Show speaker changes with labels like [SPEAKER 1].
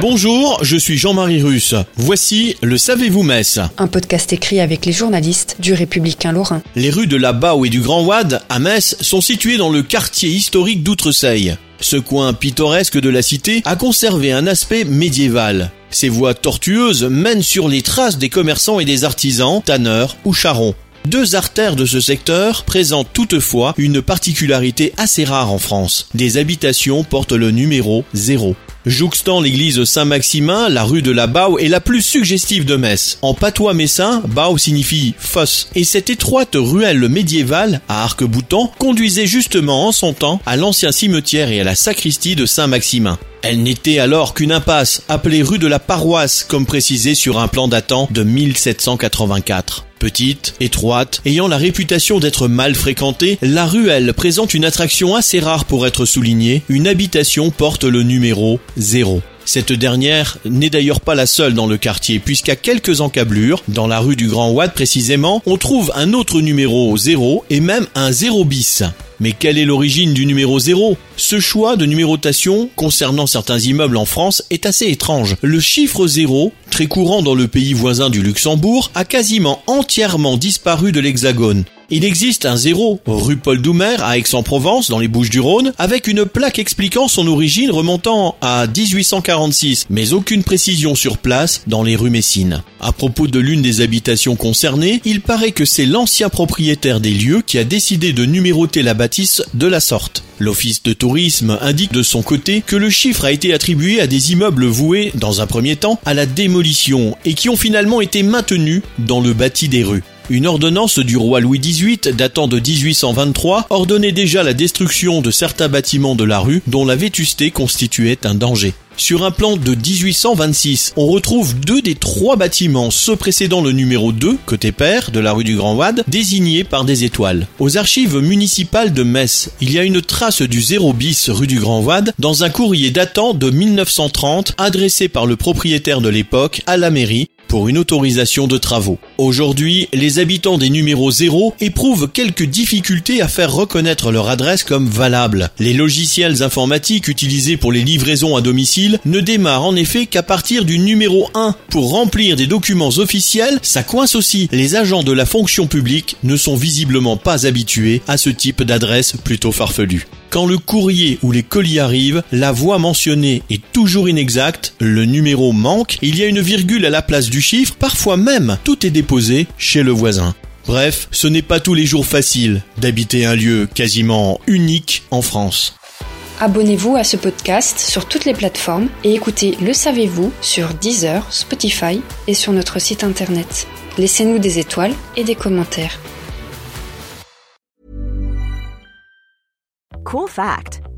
[SPEAKER 1] Bonjour, je suis Jean-Marie Russe. Voici le Savez-vous Metz
[SPEAKER 2] Un podcast écrit avec les journalistes du Républicain Lorrain.
[SPEAKER 1] Les rues de la Bao et du Grand Ouad à Metz sont situées dans le quartier historique d'Outreseille. Ce coin pittoresque de la cité a conservé un aspect médiéval. Ces voies tortueuses mènent sur les traces des commerçants et des artisans, tanneurs ou charrons. Deux artères de ce secteur présentent toutefois une particularité assez rare en France. Des habitations portent le numéro 0. Jouxtant l'église Saint-Maximin, la rue de la Bao est la plus suggestive de Metz. En patois messin, Bao signifie fosse. Et cette étroite ruelle médiévale, à arc-boutant, conduisait justement en son temps à l'ancien cimetière et à la sacristie de Saint-Maximin. Elle n'était alors qu'une impasse, appelée rue de la Paroisse, comme précisé sur un plan datant de 1784. Petite, étroite, ayant la réputation d'être mal fréquentée, la ruelle présente une attraction assez rare pour être soulignée. Une habitation porte le numéro 0. Cette dernière n'est d'ailleurs pas la seule dans le quartier, puisqu'à quelques encablures, dans la rue du Grand Ouad précisément, on trouve un autre numéro 0 et même un 0 bis. Mais quelle est l'origine du numéro 0 Ce choix de numérotation concernant certains immeubles en France est assez étrange. Le chiffre 0, très courant dans le pays voisin du Luxembourg, a quasiment entièrement disparu de l'Hexagone. Il existe un zéro rue Paul Doumer à Aix-en-Provence dans les Bouches-du-Rhône avec une plaque expliquant son origine remontant à 1846 mais aucune précision sur place dans les rues Messines. À propos de l'une des habitations concernées, il paraît que c'est l'ancien propriétaire des lieux qui a décidé de numéroter la bâtisse de la sorte. L'office de tourisme indique de son côté que le chiffre a été attribué à des immeubles voués, dans un premier temps, à la démolition et qui ont finalement été maintenus dans le bâti des rues. Une ordonnance du roi Louis XVIII datant de 1823 ordonnait déjà la destruction de certains bâtiments de la rue dont la vétusté constituait un danger. Sur un plan de 1826, on retrouve deux des trois bâtiments, ceux précédant le numéro 2, côté père, de la rue du Grand Ouad, désignés par des étoiles. Aux archives municipales de Metz, il y a une trace du 0 bis rue du Grand Ouad dans un courrier datant de 1930 adressé par le propriétaire de l'époque à la mairie pour une autorisation de travaux. Aujourd'hui, les habitants des numéros 0 éprouvent quelques difficultés à faire reconnaître leur adresse comme valable. Les logiciels informatiques utilisés pour les livraisons à domicile ne démarrent en effet qu'à partir du numéro 1. Pour remplir des documents officiels, ça coince aussi. Les agents de la fonction publique ne sont visiblement pas habitués à ce type d'adresse plutôt farfelue. Quand le courrier ou les colis arrivent, la voie mentionnée est toujours inexacte, le numéro manque, il y a une virgule à la place du chiffre, parfois même tout est déposé chez le voisin. Bref, ce n'est pas tous les jours facile d'habiter un lieu quasiment unique en France.
[SPEAKER 2] Abonnez-vous à ce podcast sur toutes les plateformes et écoutez Le Savez-vous sur Deezer, Spotify et sur notre site internet. Laissez-nous des étoiles et des commentaires.
[SPEAKER 3] Cool fact